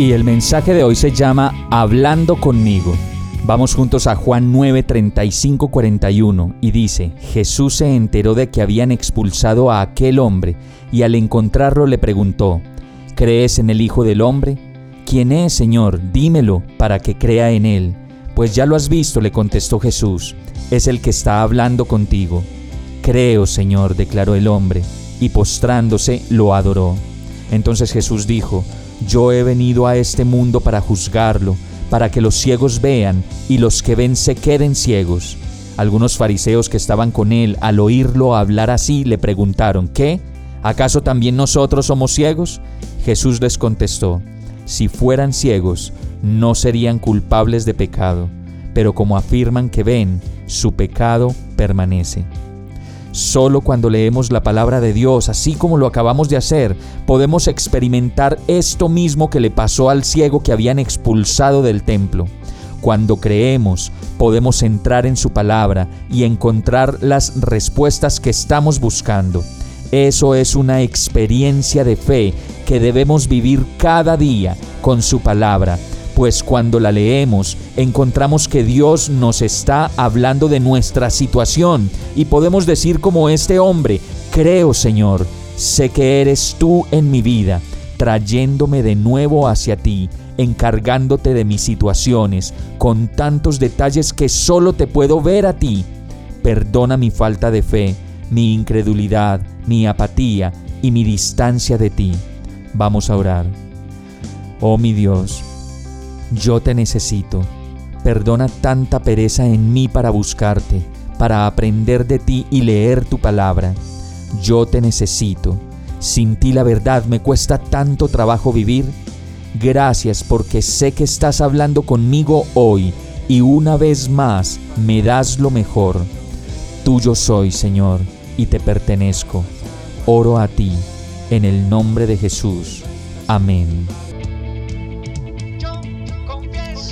Y el mensaje de hoy se llama Hablando conmigo. Vamos juntos a Juan 9, 35, 41 y dice, Jesús se enteró de que habían expulsado a aquel hombre y al encontrarlo le preguntó, ¿crees en el Hijo del Hombre? ¿Quién es, Señor? Dímelo para que crea en él. Pues ya lo has visto, le contestó Jesús, es el que está hablando contigo. Creo, Señor, declaró el hombre, y postrándose lo adoró. Entonces Jesús dijo, Yo he venido a este mundo para juzgarlo para que los ciegos vean y los que ven se queden ciegos. Algunos fariseos que estaban con él al oírlo hablar así le preguntaron, ¿qué? ¿Acaso también nosotros somos ciegos? Jesús les contestó, si fueran ciegos, no serían culpables de pecado, pero como afirman que ven, su pecado permanece. Solo cuando leemos la palabra de Dios, así como lo acabamos de hacer, podemos experimentar esto mismo que le pasó al ciego que habían expulsado del templo. Cuando creemos, podemos entrar en su palabra y encontrar las respuestas que estamos buscando. Eso es una experiencia de fe que debemos vivir cada día con su palabra pues cuando la leemos encontramos que Dios nos está hablando de nuestra situación y podemos decir como este hombre, creo Señor, sé que eres tú en mi vida, trayéndome de nuevo hacia ti, encargándote de mis situaciones, con tantos detalles que solo te puedo ver a ti. Perdona mi falta de fe, mi incredulidad, mi apatía y mi distancia de ti. Vamos a orar. Oh mi Dios, yo te necesito. Perdona tanta pereza en mí para buscarte, para aprender de ti y leer tu palabra. Yo te necesito. Sin ti la verdad me cuesta tanto trabajo vivir. Gracias porque sé que estás hablando conmigo hoy y una vez más me das lo mejor. Tuyo soy, Señor, y te pertenezco. Oro a ti, en el nombre de Jesús. Amén.